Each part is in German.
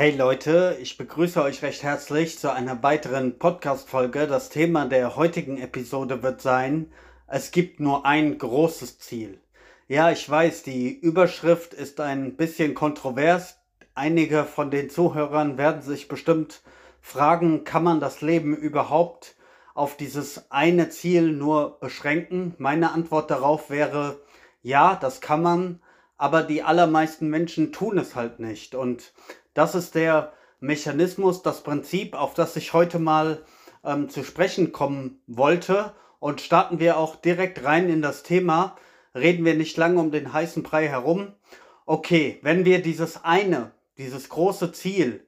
Hey Leute, ich begrüße euch recht herzlich zu einer weiteren Podcast-Folge. Das Thema der heutigen Episode wird sein, es gibt nur ein großes Ziel. Ja, ich weiß, die Überschrift ist ein bisschen kontrovers. Einige von den Zuhörern werden sich bestimmt fragen, kann man das Leben überhaupt auf dieses eine Ziel nur beschränken? Meine Antwort darauf wäre, ja, das kann man, aber die allermeisten Menschen tun es halt nicht. Und das ist der Mechanismus, das Prinzip, auf das ich heute mal ähm, zu sprechen kommen wollte. Und starten wir auch direkt rein in das Thema. Reden wir nicht lange um den heißen Brei herum. Okay, wenn wir dieses eine, dieses große Ziel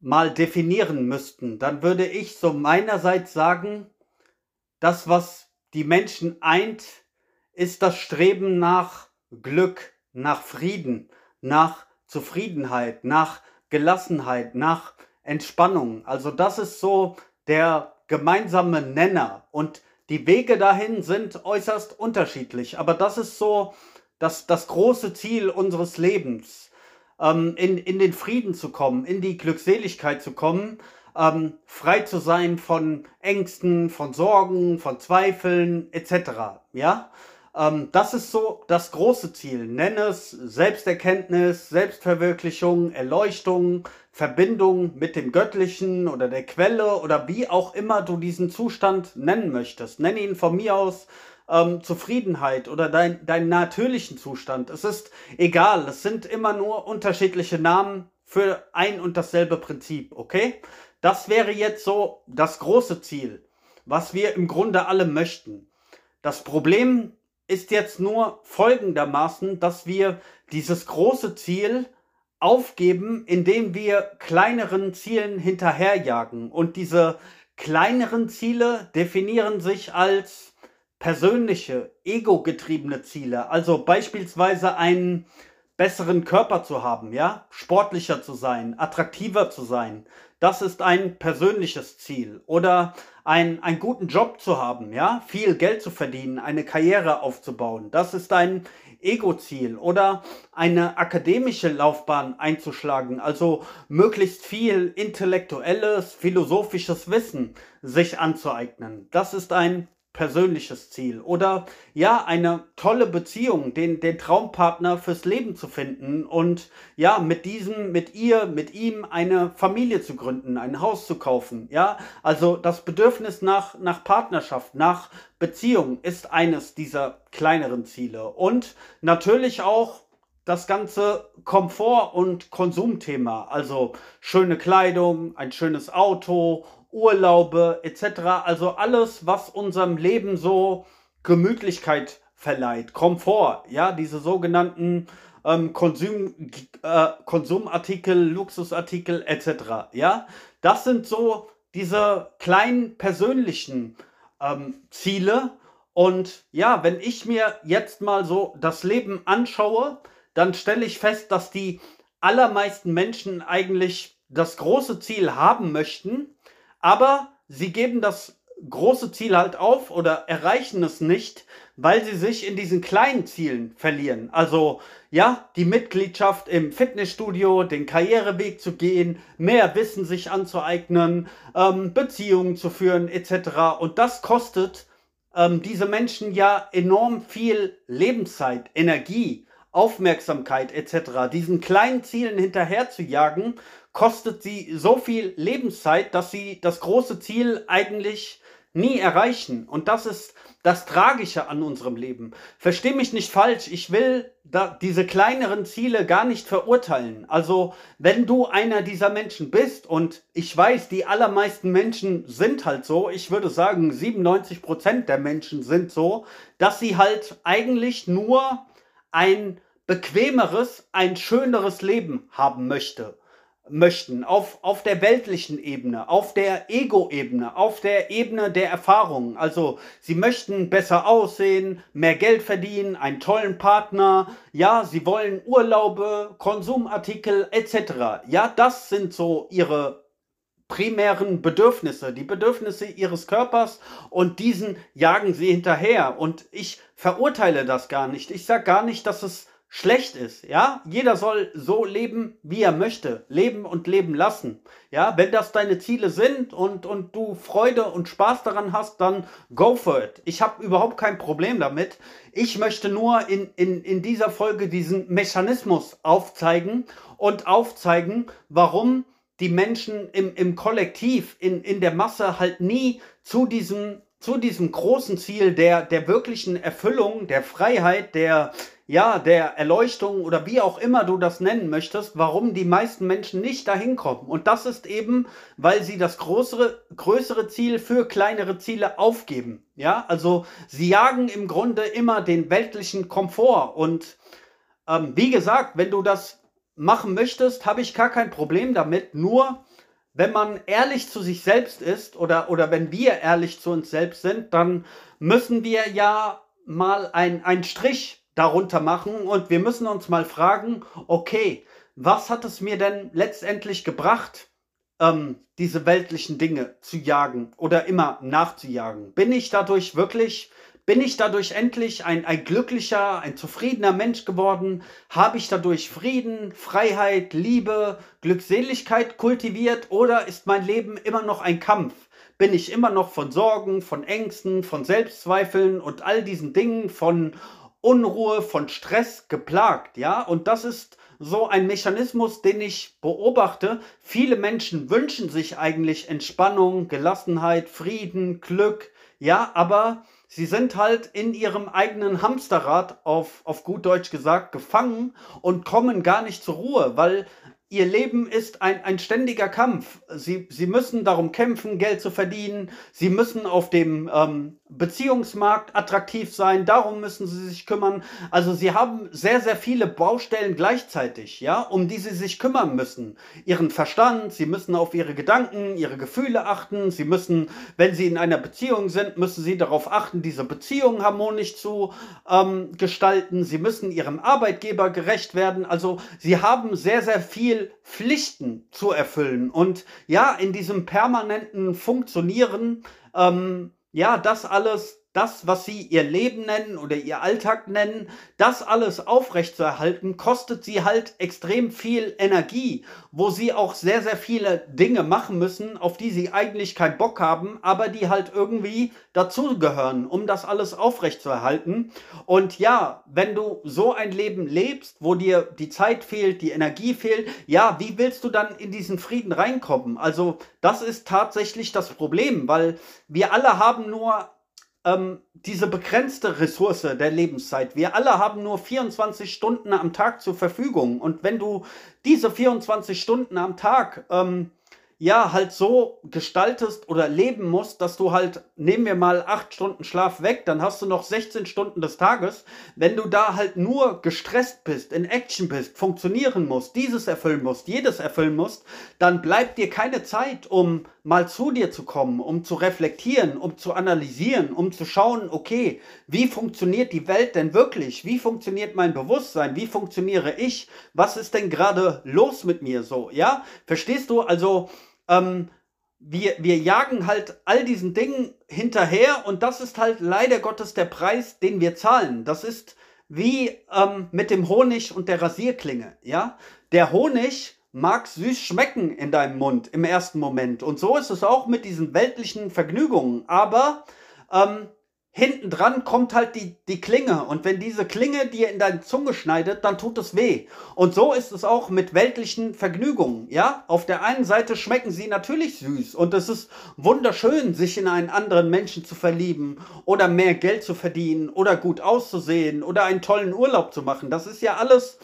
mal definieren müssten, dann würde ich so meinerseits sagen, das, was die Menschen eint, ist das Streben nach Glück, nach Frieden, nach Zufriedenheit, nach Gelassenheit, nach Entspannung. Also das ist so der gemeinsame Nenner und die Wege dahin sind äußerst unterschiedlich. Aber das ist so das, das große Ziel unseres Lebens, ähm, in, in den Frieden zu kommen, in die Glückseligkeit zu kommen, ähm, frei zu sein von Ängsten, von Sorgen, von Zweifeln etc. Ja, ähm, das ist so das große Ziel. Nenn es Selbsterkenntnis, Selbstverwirklichung, Erleuchtung, Verbindung mit dem Göttlichen oder der Quelle oder wie auch immer du diesen Zustand nennen möchtest. Nenn ihn von mir aus ähm, Zufriedenheit oder dein, deinen natürlichen Zustand. Es ist egal, es sind immer nur unterschiedliche Namen für ein und dasselbe Prinzip, okay? Das wäre jetzt so das große Ziel, was wir im Grunde alle möchten. Das Problem ist jetzt nur folgendermaßen, dass wir dieses große Ziel aufgeben, indem wir kleineren Zielen hinterherjagen. Und diese kleineren Ziele definieren sich als persönliche, ego-getriebene Ziele. Also beispielsweise einen besseren Körper zu haben, ja, sportlicher zu sein, attraktiver zu sein. Das ist ein persönliches Ziel. Oder ein, einen guten Job zu haben, ja, viel Geld zu verdienen, eine Karriere aufzubauen. Das ist ein Ego-Ziel. Oder eine akademische Laufbahn einzuschlagen, also möglichst viel intellektuelles, philosophisches Wissen sich anzueignen. Das ist ein persönliches Ziel oder ja, eine tolle Beziehung, den, den Traumpartner fürs Leben zu finden und ja, mit diesem, mit ihr, mit ihm eine Familie zu gründen, ein Haus zu kaufen. Ja, also das Bedürfnis nach, nach Partnerschaft, nach Beziehung ist eines dieser kleineren Ziele und natürlich auch das ganze Komfort- und Konsumthema, also schöne Kleidung, ein schönes Auto Urlaube etc. Also alles, was unserem Leben so Gemütlichkeit verleiht, Komfort, ja, diese sogenannten ähm, Konsum, äh, Konsumartikel, Luxusartikel etc. Ja, das sind so diese kleinen persönlichen ähm, Ziele. Und ja, wenn ich mir jetzt mal so das Leben anschaue, dann stelle ich fest, dass die allermeisten Menschen eigentlich das große Ziel haben möchten, aber sie geben das große Ziel halt auf oder erreichen es nicht, weil sie sich in diesen kleinen Zielen verlieren. Also ja, die Mitgliedschaft im Fitnessstudio, den Karriereweg zu gehen, mehr Wissen sich anzueignen, ähm, Beziehungen zu führen etc. Und das kostet ähm, diese Menschen ja enorm viel Lebenszeit, Energie, Aufmerksamkeit etc. Diesen kleinen Zielen hinterher zu jagen kostet sie so viel Lebenszeit, dass sie das große Ziel eigentlich nie erreichen. Und das ist das Tragische an unserem Leben. Versteh mich nicht falsch, ich will diese kleineren Ziele gar nicht verurteilen. Also, wenn du einer dieser Menschen bist und ich weiß, die allermeisten Menschen sind halt so, ich würde sagen, 97 Prozent der Menschen sind so, dass sie halt eigentlich nur ein bequemeres, ein schöneres Leben haben möchte möchten, auf, auf der weltlichen Ebene, auf der Ego-Ebene, auf der Ebene der Erfahrungen. Also sie möchten besser aussehen, mehr Geld verdienen, einen tollen Partner, ja, sie wollen Urlaube, Konsumartikel etc. Ja, das sind so ihre primären Bedürfnisse, die Bedürfnisse ihres Körpers und diesen jagen sie hinterher. Und ich verurteile das gar nicht. Ich sage gar nicht, dass es schlecht ist, ja? Jeder soll so leben, wie er möchte, leben und leben lassen. Ja, wenn das deine Ziele sind und, und du Freude und Spaß daran hast, dann go for it. Ich habe überhaupt kein Problem damit. Ich möchte nur in, in, in dieser Folge diesen Mechanismus aufzeigen und aufzeigen, warum die Menschen im, im Kollektiv, in, in der Masse halt nie zu diesem, zu diesem großen Ziel der, der wirklichen Erfüllung, der Freiheit, der, ja, der Erleuchtung oder wie auch immer du das nennen möchtest, warum die meisten Menschen nicht dahin kommen. Und das ist eben, weil sie das größere, größere Ziel für kleinere Ziele aufgeben. Ja, also sie jagen im Grunde immer den weltlichen Komfort. Und ähm, wie gesagt, wenn du das machen möchtest, habe ich gar kein Problem damit. Nur wenn man ehrlich zu sich selbst ist oder, oder wenn wir ehrlich zu uns selbst sind, dann müssen wir ja mal einen Strich darunter machen und wir müssen uns mal fragen, okay, was hat es mir denn letztendlich gebracht, ähm, diese weltlichen Dinge zu jagen oder immer nachzujagen? Bin ich dadurch wirklich, bin ich dadurch endlich ein, ein glücklicher, ein zufriedener Mensch geworden? Habe ich dadurch Frieden, Freiheit, Liebe, Glückseligkeit kultiviert oder ist mein Leben immer noch ein Kampf? bin ich immer noch von Sorgen, von Ängsten, von Selbstzweifeln und all diesen Dingen, von Unruhe, von Stress geplagt, ja? Und das ist so ein Mechanismus, den ich beobachte. Viele Menschen wünschen sich eigentlich Entspannung, Gelassenheit, Frieden, Glück, ja, aber sie sind halt in ihrem eigenen Hamsterrad auf, auf gut Deutsch gesagt gefangen und kommen gar nicht zur Ruhe, weil Ihr Leben ist ein, ein ständiger Kampf. Sie, sie müssen darum kämpfen, Geld zu verdienen. Sie müssen auf dem ähm, Beziehungsmarkt attraktiv sein. Darum müssen sie sich kümmern. Also sie haben sehr, sehr viele Baustellen gleichzeitig, ja, um die sie sich kümmern müssen. Ihren Verstand, sie müssen auf ihre Gedanken, ihre Gefühle achten. Sie müssen, wenn sie in einer Beziehung sind, müssen sie darauf achten, diese Beziehung harmonisch zu ähm, gestalten. Sie müssen ihrem Arbeitgeber gerecht werden. Also sie haben sehr, sehr viel Pflichten zu erfüllen. Und ja, in diesem permanenten Funktionieren, ähm, ja, das alles das, was sie ihr Leben nennen oder ihr Alltag nennen, das alles aufrechtzuerhalten, kostet sie halt extrem viel Energie, wo sie auch sehr, sehr viele Dinge machen müssen, auf die sie eigentlich keinen Bock haben, aber die halt irgendwie dazugehören, um das alles aufrechtzuerhalten. Und ja, wenn du so ein Leben lebst, wo dir die Zeit fehlt, die Energie fehlt, ja, wie willst du dann in diesen Frieden reinkommen? Also das ist tatsächlich das Problem, weil wir alle haben nur ähm, diese begrenzte Ressource der Lebenszeit. Wir alle haben nur 24 Stunden am Tag zur Verfügung. Und wenn du diese 24 Stunden am Tag ähm, ja halt so gestaltest oder leben musst, dass du halt, nehmen wir mal acht Stunden Schlaf weg, dann hast du noch 16 Stunden des Tages. Wenn du da halt nur gestresst bist, in Action bist, funktionieren musst, dieses erfüllen musst, jedes erfüllen musst, dann bleibt dir keine Zeit, um mal zu dir zu kommen, um zu reflektieren, um zu analysieren, um zu schauen, okay, wie funktioniert die Welt denn wirklich? Wie funktioniert mein Bewusstsein? Wie funktioniere ich? Was ist denn gerade los mit mir so? Ja, verstehst du? Also, ähm, wir, wir jagen halt all diesen Dingen hinterher und das ist halt leider Gottes der Preis, den wir zahlen. Das ist wie ähm, mit dem Honig und der Rasierklinge. Ja, der Honig mag süß schmecken in deinem Mund im ersten Moment und so ist es auch mit diesen weltlichen Vergnügungen. Aber ähm, hinten dran kommt halt die, die Klinge. Und wenn diese Klinge dir in deine Zunge schneidet, dann tut es weh. Und so ist es auch mit weltlichen Vergnügungen. Ja, auf der einen Seite schmecken sie natürlich süß und es ist wunderschön, sich in einen anderen Menschen zu verlieben oder mehr Geld zu verdienen oder gut auszusehen oder einen tollen Urlaub zu machen. Das ist ja alles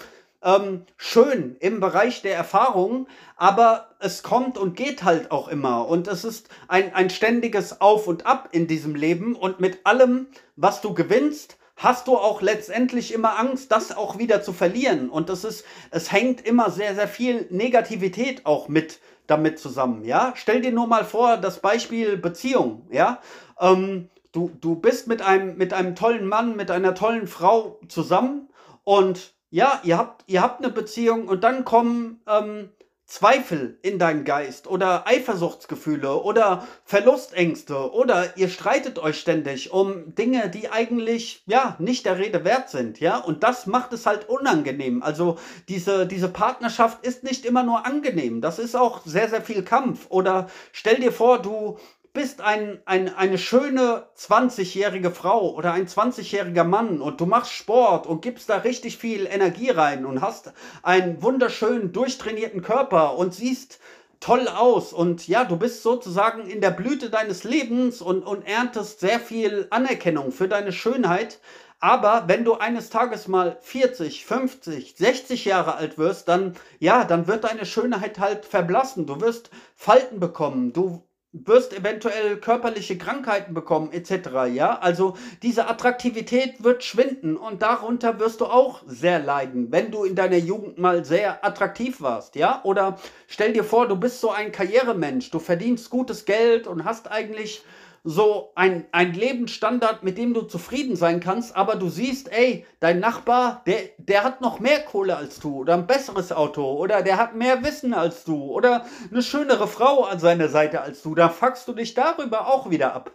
ähm, schön im Bereich der Erfahrung, aber es kommt und geht halt auch immer. Und es ist ein, ein ständiges Auf und Ab in diesem Leben. Und mit allem, was du gewinnst, hast du auch letztendlich immer Angst, das auch wieder zu verlieren. Und es ist, es hängt immer sehr, sehr viel Negativität auch mit damit zusammen. Ja, stell dir nur mal vor, das Beispiel Beziehung. Ja, ähm, du, du bist mit einem, mit einem tollen Mann, mit einer tollen Frau zusammen und ja, ihr habt, ihr habt eine Beziehung und dann kommen ähm, Zweifel in deinen Geist oder Eifersuchtsgefühle oder Verlustängste oder ihr streitet euch ständig um Dinge, die eigentlich ja nicht der Rede wert sind, ja? Und das macht es halt unangenehm. Also diese diese Partnerschaft ist nicht immer nur angenehm, das ist auch sehr sehr viel Kampf oder stell dir vor, du bist ein, ein, eine schöne 20-jährige Frau oder ein 20-jähriger Mann und du machst Sport und gibst da richtig viel Energie rein und hast einen wunderschönen, durchtrainierten Körper und siehst toll aus und ja, du bist sozusagen in der Blüte deines Lebens und, und erntest sehr viel Anerkennung für deine Schönheit. Aber wenn du eines Tages mal 40, 50, 60 Jahre alt wirst, dann ja, dann wird deine Schönheit halt verblassen. Du wirst Falten bekommen, du wirst eventuell körperliche Krankheiten bekommen, etc. Ja, also diese Attraktivität wird schwinden und darunter wirst du auch sehr leiden, wenn du in deiner Jugend mal sehr attraktiv warst, ja? Oder stell dir vor, du bist so ein Karrieremensch, du verdienst gutes Geld und hast eigentlich so ein, ein Lebensstandard, mit dem du zufrieden sein kannst, aber du siehst, ey, dein Nachbar, der, der hat noch mehr Kohle als du oder ein besseres Auto oder der hat mehr Wissen als du oder eine schönere Frau an seiner Seite als du, da fuckst du dich darüber auch wieder ab.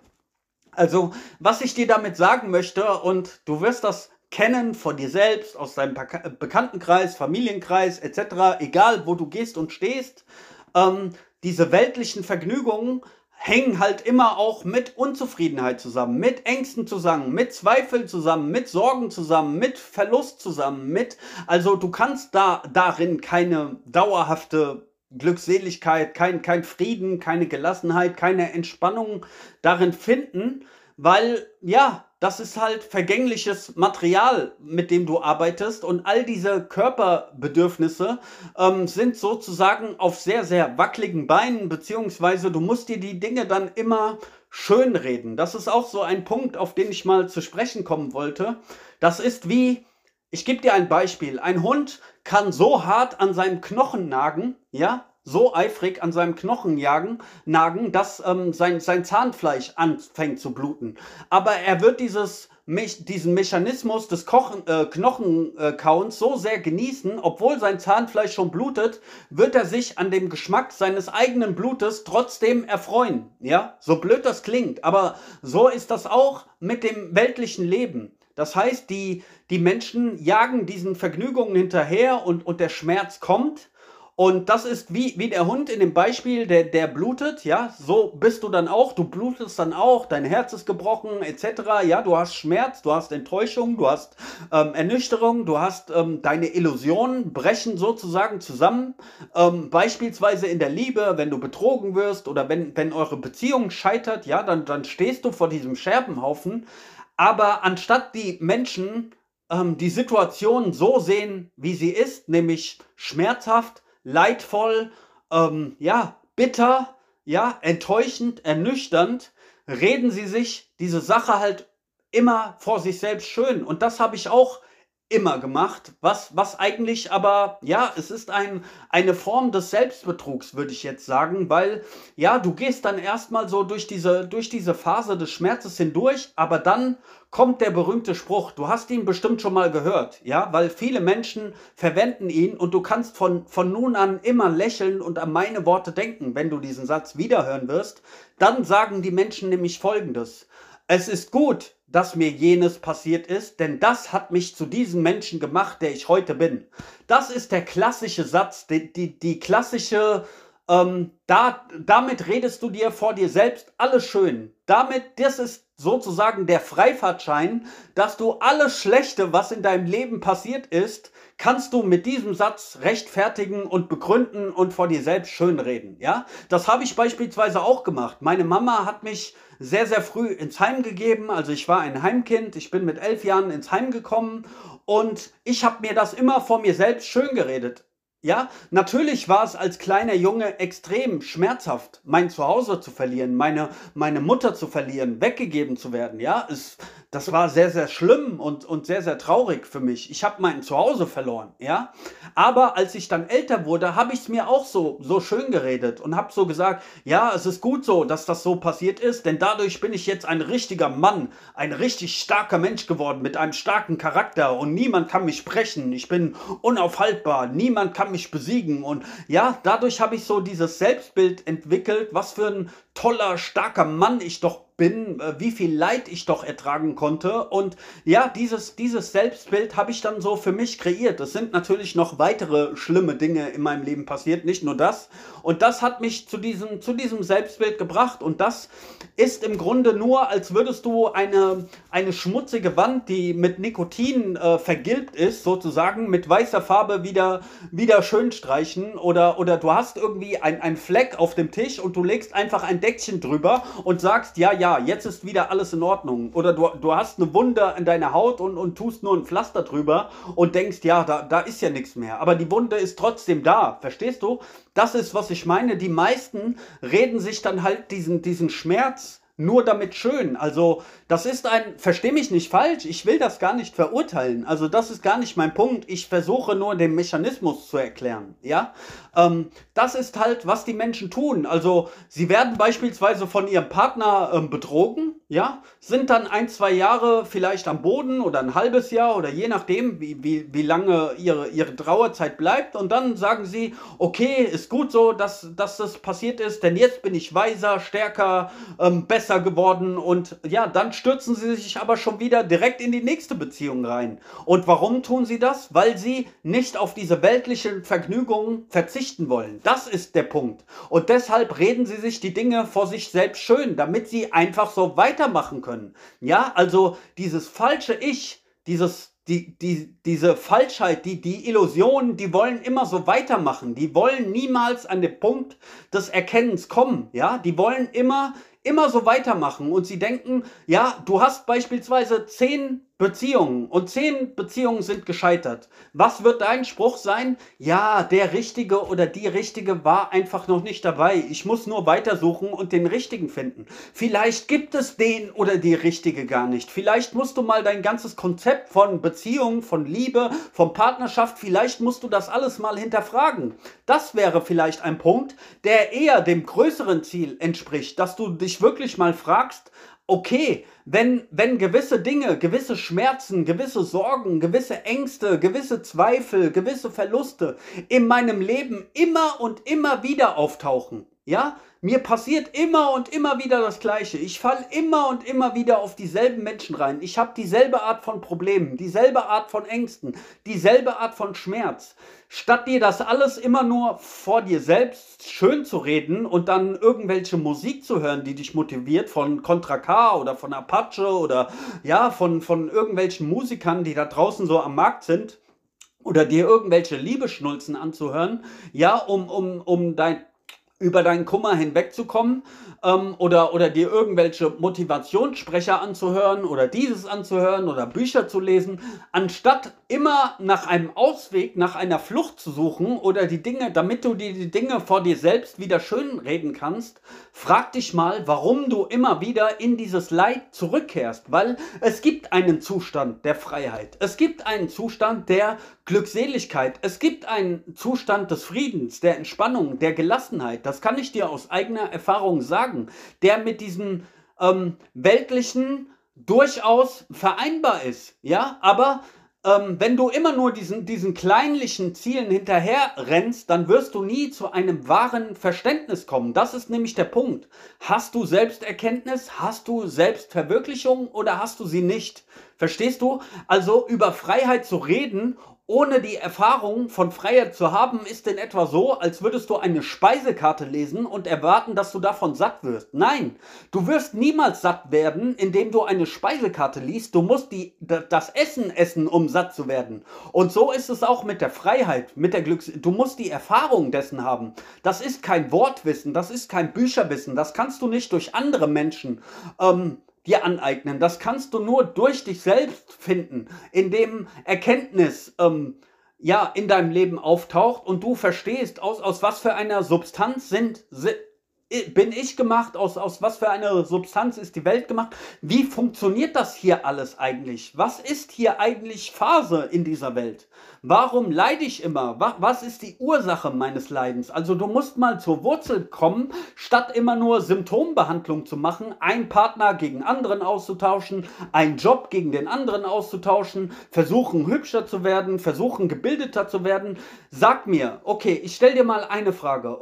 Also, was ich dir damit sagen möchte, und du wirst das kennen von dir selbst, aus deinem Bekanntenkreis, Familienkreis etc., egal wo du gehst und stehst, ähm, diese weltlichen Vergnügungen, hängen halt immer auch mit Unzufriedenheit zusammen, mit Ängsten zusammen, mit Zweifeln zusammen, mit Sorgen zusammen, mit Verlust zusammen, mit, also du kannst da darin keine dauerhafte Glückseligkeit, kein, kein Frieden, keine Gelassenheit, keine Entspannung darin finden, weil, ja, das ist halt vergängliches Material, mit dem du arbeitest und all diese Körperbedürfnisse ähm, sind sozusagen auf sehr, sehr wackeligen Beinen, beziehungsweise du musst dir die Dinge dann immer schönreden. Das ist auch so ein Punkt, auf den ich mal zu sprechen kommen wollte. Das ist wie, ich gebe dir ein Beispiel. Ein Hund kann so hart an seinem Knochen nagen, ja, so eifrig an seinem Knochen jagen, nagen, dass ähm, sein, sein Zahnfleisch anfängt zu bluten. Aber er wird dieses, diesen Mechanismus des Kochen, äh, Knochenkauens so sehr genießen, obwohl sein Zahnfleisch schon blutet, wird er sich an dem Geschmack seines eigenen Blutes trotzdem erfreuen. Ja, so blöd das klingt, aber so ist das auch mit dem weltlichen Leben. Das heißt, die, die Menschen jagen diesen Vergnügungen hinterher und, und der Schmerz kommt und das ist wie, wie der Hund in dem Beispiel, der, der blutet, ja, so bist du dann auch, du blutest dann auch, dein Herz ist gebrochen, etc. Ja, du hast Schmerz, du hast Enttäuschung, du hast ähm, Ernüchterung, du hast ähm, deine Illusionen brechen sozusagen zusammen. Ähm, beispielsweise in der Liebe, wenn du betrogen wirst oder wenn, wenn eure Beziehung scheitert, ja, dann, dann stehst du vor diesem Scherbenhaufen. Aber anstatt die Menschen ähm, die Situation so sehen, wie sie ist, nämlich schmerzhaft, leidvoll, ähm, ja, bitter, ja, enttäuschend, ernüchternd, reden sie sich diese Sache halt immer vor sich selbst schön. Und das habe ich auch immer gemacht, was, was eigentlich aber, ja, es ist ein, eine Form des Selbstbetrugs, würde ich jetzt sagen, weil, ja, du gehst dann erstmal so durch diese, durch diese Phase des Schmerzes hindurch, aber dann kommt der berühmte Spruch, du hast ihn bestimmt schon mal gehört, ja, weil viele Menschen verwenden ihn und du kannst von, von nun an immer lächeln und an meine Worte denken, wenn du diesen Satz wiederhören wirst, dann sagen die Menschen nämlich folgendes, es ist gut, dass mir jenes passiert ist, denn das hat mich zu diesem Menschen gemacht, der ich heute bin. Das ist der klassische Satz, die, die, die klassische, ähm, da, damit redest du dir vor dir selbst alles schön. Damit, das ist sozusagen der Freifahrtschein, dass du alles Schlechte, was in deinem Leben passiert ist, kannst du mit diesem Satz rechtfertigen und begründen und vor dir selbst schönreden. Ja, das habe ich beispielsweise auch gemacht. Meine Mama hat mich sehr, sehr früh ins Heim gegeben. Also ich war ein Heimkind. Ich bin mit elf Jahren ins Heim gekommen und ich habe mir das immer vor mir selbst schön geredet. Ja, natürlich war es als kleiner Junge extrem schmerzhaft, mein Zuhause zu verlieren, meine, meine Mutter zu verlieren, weggegeben zu werden. Ja, es, das war sehr, sehr schlimm und, und sehr, sehr traurig für mich. Ich habe mein Zuhause verloren, ja. Aber als ich dann älter wurde, habe ich es mir auch so, so schön geredet und habe so gesagt, ja, es ist gut so, dass das so passiert ist, denn dadurch bin ich jetzt ein richtiger Mann, ein richtig starker Mensch geworden mit einem starken Charakter und niemand kann mich sprechen. Ich bin unaufhaltbar, niemand kann mich besiegen. Und ja, dadurch habe ich so dieses Selbstbild entwickelt, was für ein toller, starker Mann ich doch bin, äh, wie viel Leid ich doch ertragen konnte. Und ja, dieses, dieses Selbstbild habe ich dann so für mich kreiert. Es sind natürlich noch weitere schlimme Dinge in meinem Leben passiert, nicht nur das. Und das hat mich zu diesem, zu diesem Selbstbild gebracht. Und das ist im Grunde nur, als würdest du eine, eine schmutzige Wand, die mit Nikotin äh, vergilbt ist, sozusagen mit weißer Farbe wieder, wieder schön streichen. Oder, oder du hast irgendwie ein, Fleck auf dem Tisch und du legst einfach ein Deckchen drüber und sagst, ja, ja, jetzt ist wieder alles in Ordnung. Oder du, du hast eine Wunde in deiner Haut und, und tust nur ein Pflaster drüber und denkst, ja, da, da ist ja nichts mehr. Aber die Wunde ist trotzdem da. Verstehst du? Das ist, was ich meine. Die meisten reden sich dann halt diesen, diesen Schmerz nur damit schön. Also das ist ein, versteh mich nicht falsch, ich will das gar nicht verurteilen. Also das ist gar nicht mein Punkt. Ich versuche nur den Mechanismus zu erklären. Ja, ähm, das ist halt, was die Menschen tun. Also sie werden beispielsweise von ihrem Partner ähm, betrogen. Ja, sind dann ein, zwei Jahre vielleicht am Boden oder ein halbes Jahr oder je nachdem, wie, wie, wie lange ihre, ihre Trauerzeit bleibt. Und dann sagen sie, okay, ist gut so, dass, dass das passiert ist, denn jetzt bin ich weiser, stärker, ähm, besser geworden. Und ja, dann stürzen sie sich aber schon wieder direkt in die nächste Beziehung rein. Und warum tun sie das? Weil sie nicht auf diese weltlichen Vergnügungen verzichten wollen. Das ist der Punkt. Und deshalb reden sie sich die Dinge vor sich selbst schön, damit sie einfach so weiter weitermachen können. Ja, also dieses falsche Ich, dieses die, die, diese Falschheit, die, die Illusionen, die wollen immer so weitermachen. Die wollen niemals an den Punkt des Erkennens kommen. Ja, die wollen immer, immer so weitermachen. Und sie denken, ja, du hast beispielsweise zehn Beziehungen und zehn Beziehungen sind gescheitert. Was wird dein Spruch sein? Ja, der Richtige oder die Richtige war einfach noch nicht dabei. Ich muss nur weitersuchen und den Richtigen finden. Vielleicht gibt es den oder die Richtige gar nicht. Vielleicht musst du mal dein ganzes Konzept von Beziehung, von Liebe, von Partnerschaft, vielleicht musst du das alles mal hinterfragen. Das wäre vielleicht ein Punkt, der eher dem größeren Ziel entspricht, dass du dich wirklich mal fragst, okay, wenn, wenn gewisse Dinge, gewisse Schmerzen, gewisse Sorgen, gewisse Ängste, gewisse Zweifel, gewisse Verluste in meinem Leben immer und immer wieder auftauchen, ja, mir passiert immer und immer wieder das Gleiche. Ich falle immer und immer wieder auf dieselben Menschen rein. Ich habe dieselbe Art von Problemen, dieselbe Art von Ängsten, dieselbe Art von Schmerz. Statt dir das alles immer nur vor dir selbst schön zu reden und dann irgendwelche Musik zu hören, die dich motiviert von Contra K oder von Apache oder ja, von, von irgendwelchen Musikern, die da draußen so am Markt sind, oder dir irgendwelche Liebeschnulzen anzuhören, ja, um, um, um dein, über deinen Kummer hinwegzukommen ähm, oder, oder dir irgendwelche Motivationssprecher anzuhören oder dieses anzuhören oder Bücher zu lesen, anstatt immer nach einem Ausweg, nach einer Flucht zu suchen oder die Dinge, damit du dir die Dinge vor dir selbst wieder schön reden kannst, frag dich mal, warum du immer wieder in dieses Leid zurückkehrst, weil es gibt einen Zustand der Freiheit, es gibt einen Zustand der Glückseligkeit, es gibt einen Zustand des Friedens, der Entspannung, der Gelassenheit, das kann ich dir aus eigener Erfahrung sagen der mit diesem ähm, weltlichen durchaus vereinbar ist. Ja, aber ähm, wenn du immer nur diesen, diesen kleinlichen Zielen hinterher rennst, dann wirst du nie zu einem wahren Verständnis kommen. Das ist nämlich der Punkt. Hast du Selbsterkenntnis? Hast du Selbstverwirklichung oder hast du sie nicht? Verstehst du? Also über Freiheit zu reden ohne die Erfahrung von Freiheit zu haben, ist in etwa so, als würdest du eine Speisekarte lesen und erwarten, dass du davon satt wirst. Nein, du wirst niemals satt werden, indem du eine Speisekarte liest. Du musst die, das Essen essen, um satt zu werden. Und so ist es auch mit der Freiheit, mit der Glücks... Du musst die Erfahrung dessen haben. Das ist kein Wortwissen, das ist kein Bücherwissen. Das kannst du nicht durch andere Menschen ähm, dir aneignen. Das kannst du nur durch dich selbst finden, indem Erkenntnis ähm, ja in deinem Leben auftaucht und du verstehst, aus, aus was für einer Substanz sind, bin ich gemacht? Aus, aus was für einer Substanz ist die Welt gemacht? Wie funktioniert das hier alles eigentlich? Was ist hier eigentlich Phase in dieser Welt? Warum leide ich immer? Was ist die Ursache meines Leidens? Also du musst mal zur Wurzel kommen, statt immer nur Symptombehandlung zu machen, einen Partner gegen anderen auszutauschen, einen Job gegen den anderen auszutauschen, versuchen hübscher zu werden, versuchen gebildeter zu werden. Sag mir, okay, ich stell dir mal eine Frage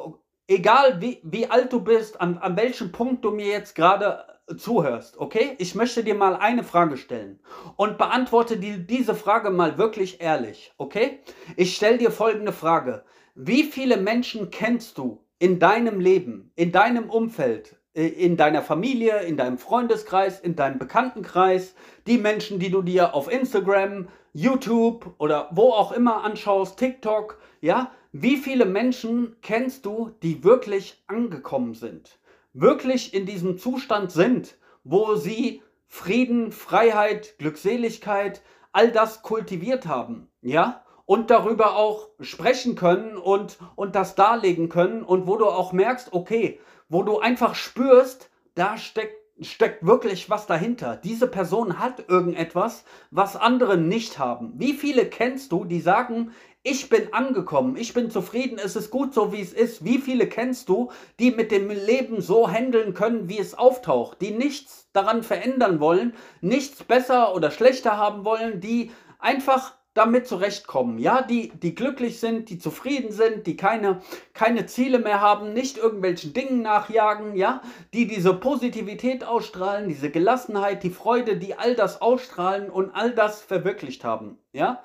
egal wie, wie alt du bist, an, an welchem Punkt du mir jetzt gerade zuhörst, okay? Ich möchte dir mal eine Frage stellen und beantworte dir diese Frage mal wirklich ehrlich, okay? Ich stelle dir folgende Frage. Wie viele Menschen kennst du in deinem Leben, in deinem Umfeld, in deiner Familie, in deinem Freundeskreis, in deinem Bekanntenkreis, die Menschen, die du dir auf Instagram, YouTube oder wo auch immer anschaust, TikTok, ja? Wie viele Menschen kennst du, die wirklich angekommen sind? Wirklich in diesem Zustand sind, wo sie Frieden, Freiheit, Glückseligkeit, all das kultiviert haben, ja? Und darüber auch sprechen können und, und das darlegen können und wo du auch merkst, okay, wo du einfach spürst, da steckt steckt wirklich was dahinter. Diese Person hat irgendetwas, was andere nicht haben. Wie viele kennst du, die sagen, ich bin angekommen, ich bin zufrieden, es ist gut so, wie es ist. Wie viele kennst du, die mit dem Leben so handeln können, wie es auftaucht, die nichts daran verändern wollen, nichts besser oder schlechter haben wollen, die einfach damit zurechtkommen, ja, die, die glücklich sind, die zufrieden sind, die keine, keine Ziele mehr haben, nicht irgendwelchen Dingen nachjagen, ja, die diese Positivität ausstrahlen, diese Gelassenheit, die Freude, die all das ausstrahlen und all das verwirklicht haben, ja.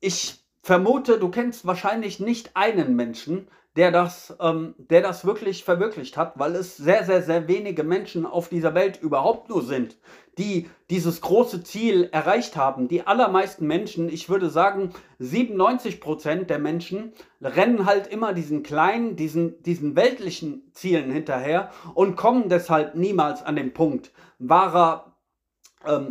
Ich vermute, du kennst wahrscheinlich nicht einen Menschen, der das, ähm, der das wirklich verwirklicht hat, weil es sehr, sehr, sehr wenige Menschen auf dieser Welt überhaupt nur sind, die dieses große Ziel erreicht haben. Die allermeisten Menschen, ich würde sagen 97 Prozent der Menschen, rennen halt immer diesen kleinen, diesen, diesen weltlichen Zielen hinterher und kommen deshalb niemals an den Punkt wahrer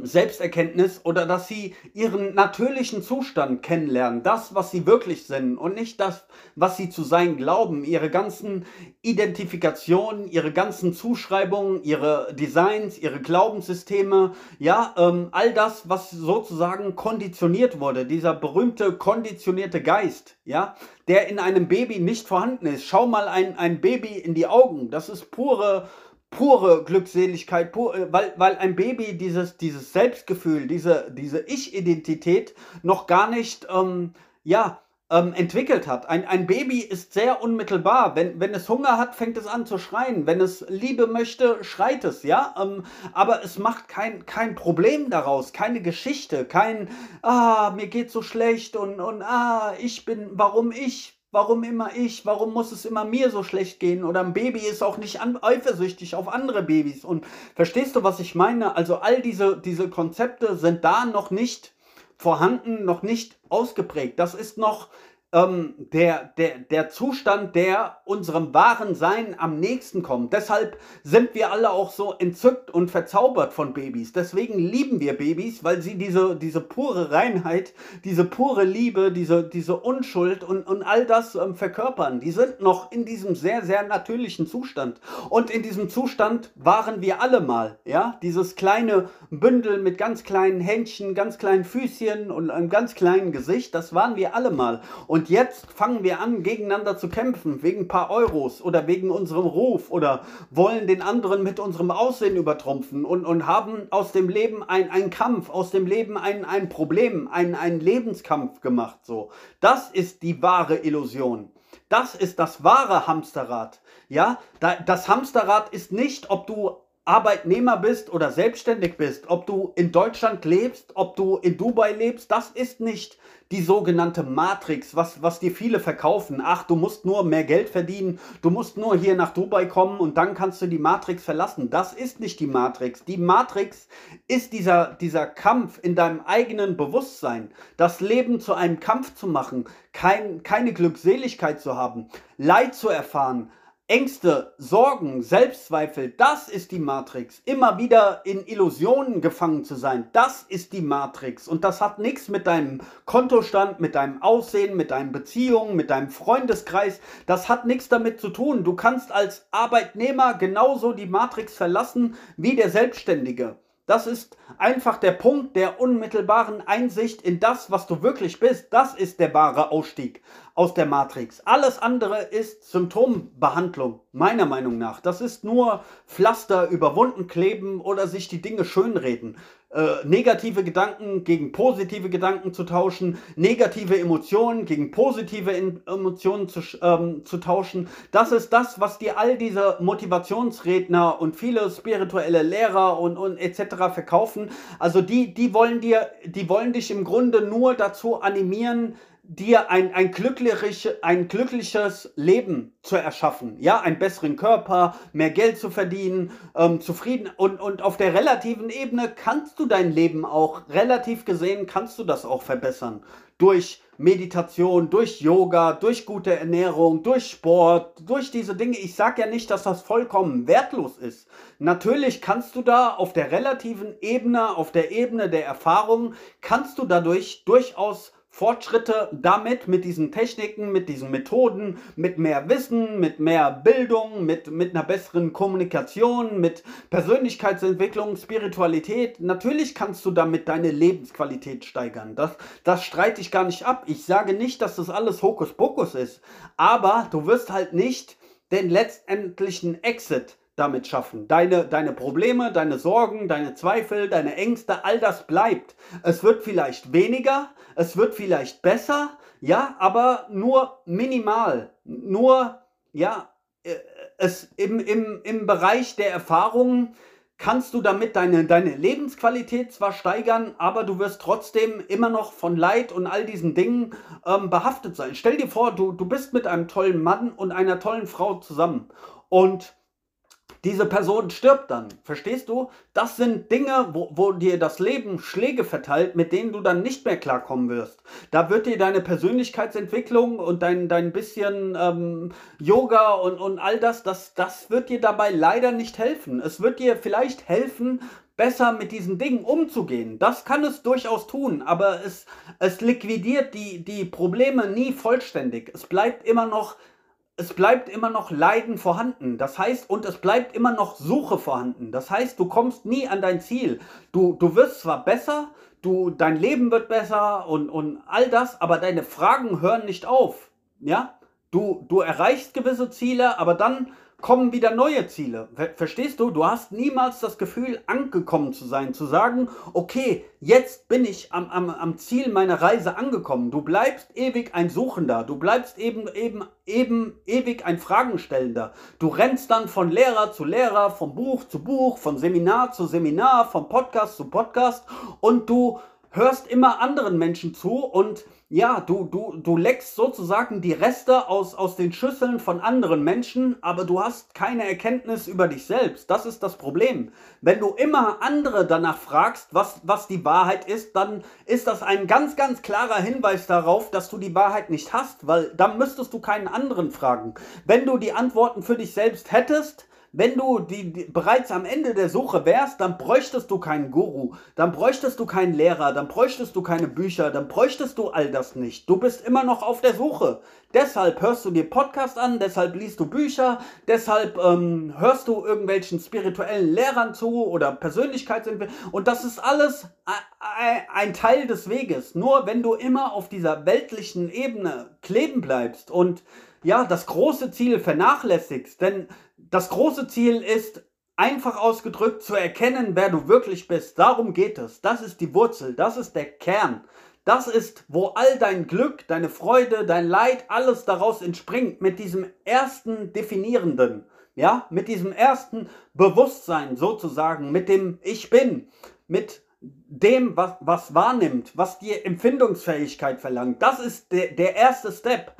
Selbsterkenntnis oder dass sie ihren natürlichen Zustand kennenlernen, das, was sie wirklich sind und nicht das, was sie zu sein glauben, ihre ganzen Identifikationen, ihre ganzen Zuschreibungen, ihre Designs, ihre Glaubenssysteme, ja, ähm, all das, was sozusagen konditioniert wurde, dieser berühmte konditionierte Geist, ja, der in einem Baby nicht vorhanden ist. Schau mal ein, ein Baby in die Augen, das ist pure pure Glückseligkeit, pur, äh, weil, weil ein Baby dieses, dieses Selbstgefühl, diese, diese Ich-Identität noch gar nicht ähm, ja, ähm, entwickelt hat. Ein, ein Baby ist sehr unmittelbar. Wenn, wenn es Hunger hat, fängt es an zu schreien. Wenn es Liebe möchte, schreit es, ja. Ähm, aber es macht kein, kein Problem daraus, keine Geschichte, kein, ah, mir geht so schlecht und, und ah, ich bin, warum ich? Warum immer ich? Warum muss es immer mir so schlecht gehen? Oder ein Baby ist auch nicht eifersüchtig auf andere Babys. Und verstehst du, was ich meine? Also all diese, diese Konzepte sind da noch nicht vorhanden, noch nicht ausgeprägt. Das ist noch ähm, der, der, der Zustand, der unserem wahren Sein am nächsten kommt. Deshalb sind wir alle auch so entzückt und verzaubert von Babys. Deswegen lieben wir Babys, weil sie diese, diese pure Reinheit, diese pure Liebe, diese, diese Unschuld und, und all das ähm, verkörpern. Die sind noch in diesem sehr, sehr natürlichen Zustand. Und in diesem Zustand waren wir alle mal. Ja? Dieses kleine Bündel mit ganz kleinen Händchen, ganz kleinen Füßchen und einem ganz kleinen Gesicht, das waren wir alle mal. Und und jetzt fangen wir an, gegeneinander zu kämpfen, wegen ein paar Euros oder wegen unserem Ruf oder wollen den anderen mit unserem Aussehen übertrumpfen und, und haben aus dem Leben einen Kampf, aus dem Leben ein, ein Problem, einen Lebenskampf gemacht. So. Das ist die wahre Illusion. Das ist das wahre Hamsterrad. Ja, das Hamsterrad ist nicht, ob du Arbeitnehmer bist oder selbstständig bist, ob du in Deutschland lebst, ob du in Dubai lebst, das ist nicht die sogenannte Matrix, was, was dir viele verkaufen. Ach, du musst nur mehr Geld verdienen, du musst nur hier nach Dubai kommen und dann kannst du die Matrix verlassen. Das ist nicht die Matrix. Die Matrix ist dieser, dieser Kampf in deinem eigenen Bewusstsein, das Leben zu einem Kampf zu machen, kein, keine Glückseligkeit zu haben, Leid zu erfahren, Ängste, Sorgen, Selbstzweifel, das ist die Matrix. Immer wieder in Illusionen gefangen zu sein, das ist die Matrix. Und das hat nichts mit deinem Kontostand, mit deinem Aussehen, mit deinen Beziehungen, mit deinem Freundeskreis. Das hat nichts damit zu tun. Du kannst als Arbeitnehmer genauso die Matrix verlassen wie der Selbstständige. Das ist einfach der Punkt der unmittelbaren Einsicht in das, was du wirklich bist. Das ist der wahre Ausstieg aus der Matrix. Alles andere ist Symptombehandlung, meiner Meinung nach. Das ist nur Pflaster überwunden kleben oder sich die Dinge schönreden äh, negative Gedanken gegen positive Gedanken zu tauschen, negative Emotionen gegen positive Emotionen zu, ähm, zu tauschen. Das ist das, was dir all diese Motivationsredner und viele spirituelle Lehrer und, und etc. verkaufen. Also die, die wollen dir, die wollen dich im Grunde nur dazu animieren, dir ein, ein, glücklich, ein glückliches Leben zu erschaffen. Ja, einen besseren Körper, mehr Geld zu verdienen, ähm, zufrieden. Und, und auf der relativen Ebene kannst du dein Leben auch, relativ gesehen, kannst du das auch verbessern. Durch Meditation, durch Yoga, durch gute Ernährung, durch Sport, durch diese Dinge. Ich sage ja nicht, dass das vollkommen wertlos ist. Natürlich kannst du da auf der relativen Ebene, auf der Ebene der Erfahrung, kannst du dadurch durchaus Fortschritte damit, mit diesen Techniken, mit diesen Methoden, mit mehr Wissen, mit mehr Bildung, mit, mit einer besseren Kommunikation, mit Persönlichkeitsentwicklung, Spiritualität. Natürlich kannst du damit deine Lebensqualität steigern. Das, das streite ich gar nicht ab. Ich sage nicht, dass das alles Hokuspokus ist. Aber du wirst halt nicht den letztendlichen Exit damit schaffen. Deine, deine Probleme, deine Sorgen, deine Zweifel, deine Ängste, all das bleibt. Es wird vielleicht weniger, es wird vielleicht besser, ja, aber nur minimal. Nur, ja, äh, es im, im, im Bereich der Erfahrungen kannst du damit deine, deine Lebensqualität zwar steigern, aber du wirst trotzdem immer noch von Leid und all diesen Dingen ähm, behaftet sein. Stell dir vor, du, du bist mit einem tollen Mann und einer tollen Frau zusammen und diese Person stirbt dann. Verstehst du? Das sind Dinge, wo, wo dir das Leben Schläge verteilt, mit denen du dann nicht mehr klarkommen wirst. Da wird dir deine Persönlichkeitsentwicklung und dein, dein bisschen ähm, Yoga und, und all das, das, das wird dir dabei leider nicht helfen. Es wird dir vielleicht helfen, besser mit diesen Dingen umzugehen. Das kann es durchaus tun, aber es, es liquidiert die, die Probleme nie vollständig. Es bleibt immer noch es bleibt immer noch Leiden vorhanden. Das heißt, und es bleibt immer noch Suche vorhanden. Das heißt, du kommst nie an dein Ziel. Du, du wirst zwar besser, du, dein Leben wird besser und, und all das, aber deine Fragen hören nicht auf. Ja? Du, du erreichst gewisse Ziele, aber dann kommen wieder neue Ziele. Verstehst du? Du hast niemals das Gefühl, angekommen zu sein, zu sagen, okay, jetzt bin ich am, am, am Ziel meiner Reise angekommen. Du bleibst ewig ein Suchender, du bleibst eben, eben, eben ewig ein Fragenstellender. Du rennst dann von Lehrer zu Lehrer, vom Buch zu Buch, von Seminar zu Seminar, vom Podcast zu Podcast und du hörst immer anderen Menschen zu und ja, du, du, du leckst sozusagen die Reste aus, aus den Schüsseln von anderen Menschen, aber du hast keine Erkenntnis über dich selbst. Das ist das Problem. Wenn du immer andere danach fragst, was, was die Wahrheit ist, dann ist das ein ganz, ganz klarer Hinweis darauf, dass du die Wahrheit nicht hast, weil dann müsstest du keinen anderen fragen. Wenn du die Antworten für dich selbst hättest, wenn du die, die, bereits am Ende der Suche wärst, dann bräuchtest du keinen Guru, dann bräuchtest du keinen Lehrer, dann bräuchtest du keine Bücher, dann bräuchtest du all das nicht. Du bist immer noch auf der Suche. Deshalb hörst du dir Podcast an, deshalb liest du Bücher, deshalb ähm, hörst du irgendwelchen spirituellen Lehrern zu oder Persönlichkeitsentwicklung. Und das ist alles ein Teil des Weges. Nur wenn du immer auf dieser weltlichen Ebene kleben bleibst und ja, das große Ziel vernachlässigst, denn das große Ziel ist, einfach ausgedrückt, zu erkennen, wer du wirklich bist. Darum geht es. Das ist die Wurzel, das ist der Kern. Das ist, wo all dein Glück, deine Freude, dein Leid, alles daraus entspringt, mit diesem ersten definierenden, ja, mit diesem ersten Bewusstsein sozusagen, mit dem Ich bin, mit dem, was, was wahrnimmt, was dir Empfindungsfähigkeit verlangt. Das ist der, der erste Step.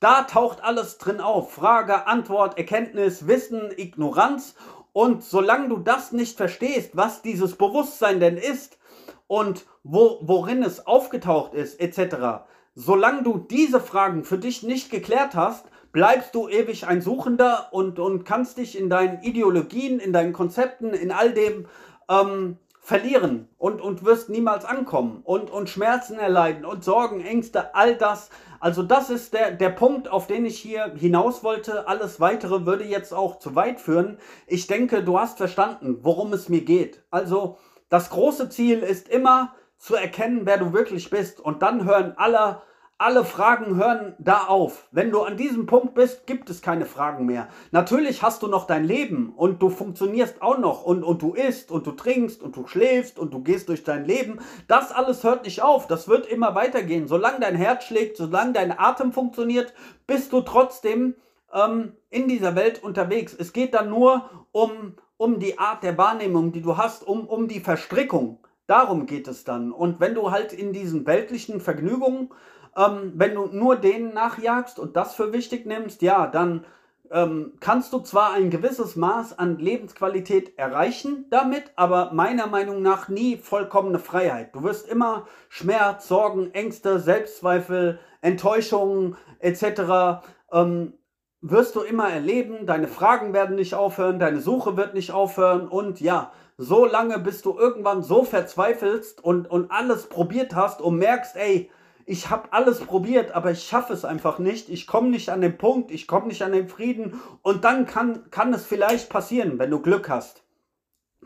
Da taucht alles drin auf. Frage, Antwort, Erkenntnis, Wissen, Ignoranz. Und solange du das nicht verstehst, was dieses Bewusstsein denn ist und wo, worin es aufgetaucht ist, etc., solange du diese Fragen für dich nicht geklärt hast, bleibst du ewig ein Suchender und, und kannst dich in deinen Ideologien, in deinen Konzepten, in all dem ähm, verlieren und, und wirst niemals ankommen und, und Schmerzen erleiden und Sorgen, Ängste, all das. Also das ist der, der Punkt, auf den ich hier hinaus wollte. Alles Weitere würde jetzt auch zu weit führen. Ich denke, du hast verstanden, worum es mir geht. Also das große Ziel ist immer zu erkennen, wer du wirklich bist. Und dann hören alle alle Fragen hören da auf. Wenn du an diesem Punkt bist, gibt es keine Fragen mehr. Natürlich hast du noch dein Leben und du funktionierst auch noch und, und du isst und du trinkst und du schläfst und du gehst durch dein Leben. Das alles hört nicht auf. Das wird immer weitergehen. Solange dein Herz schlägt, solange dein Atem funktioniert, bist du trotzdem ähm, in dieser Welt unterwegs. Es geht dann nur um, um die Art der Wahrnehmung, die du hast, um, um die Verstrickung. Darum geht es dann. Und wenn du halt in diesen weltlichen Vergnügungen ähm, wenn du nur denen nachjagst und das für wichtig nimmst, ja, dann ähm, kannst du zwar ein gewisses Maß an Lebensqualität erreichen damit, aber meiner Meinung nach nie vollkommene Freiheit. Du wirst immer Schmerz, Sorgen, Ängste, Selbstzweifel, Enttäuschungen etc. Ähm, wirst du immer erleben. Deine Fragen werden nicht aufhören, deine Suche wird nicht aufhören und ja, so lange, bis du irgendwann so verzweifelst und, und alles probiert hast und merkst, ey, ich habe alles probiert, aber ich schaffe es einfach nicht. Ich komme nicht an den Punkt, ich komme nicht an den Frieden. Und dann kann, kann es vielleicht passieren, wenn du Glück hast.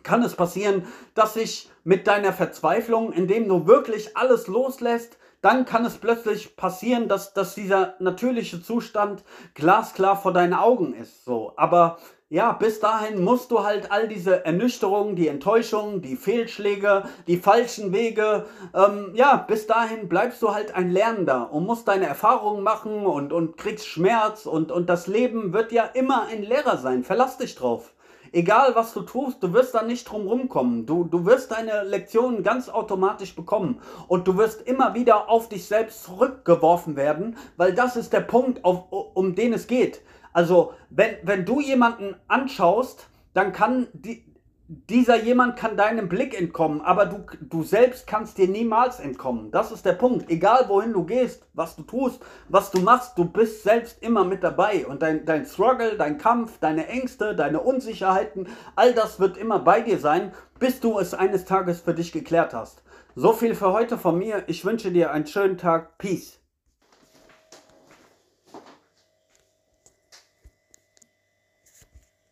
Kann es passieren, dass sich mit deiner Verzweiflung, indem du wirklich alles loslässt, dann kann es plötzlich passieren, dass, dass dieser natürliche Zustand glasklar vor deinen Augen ist. So. Aber ja, bis dahin musst du halt all diese Ernüchterungen, die Enttäuschungen, die Fehlschläge, die falschen Wege, ähm, ja, bis dahin bleibst du halt ein Lernender und musst deine Erfahrungen machen und, und kriegst Schmerz und, und das Leben wird ja immer ein Lehrer sein. Verlass dich drauf. Egal was du tust, du wirst da nicht drum rumkommen. Du, du wirst deine Lektionen ganz automatisch bekommen. Und du wirst immer wieder auf dich selbst zurückgeworfen werden, weil das ist der Punkt, auf, um den es geht. Also, wenn, wenn du jemanden anschaust, dann kann die, dieser jemand kann deinem Blick entkommen, aber du, du selbst kannst dir niemals entkommen. Das ist der Punkt. Egal wohin du gehst, was du tust, was du machst, du bist selbst immer mit dabei. Und dein, dein Struggle, dein Kampf, deine Ängste, deine Unsicherheiten, all das wird immer bei dir sein, bis du es eines Tages für dich geklärt hast. So viel für heute von mir. Ich wünsche dir einen schönen Tag. Peace.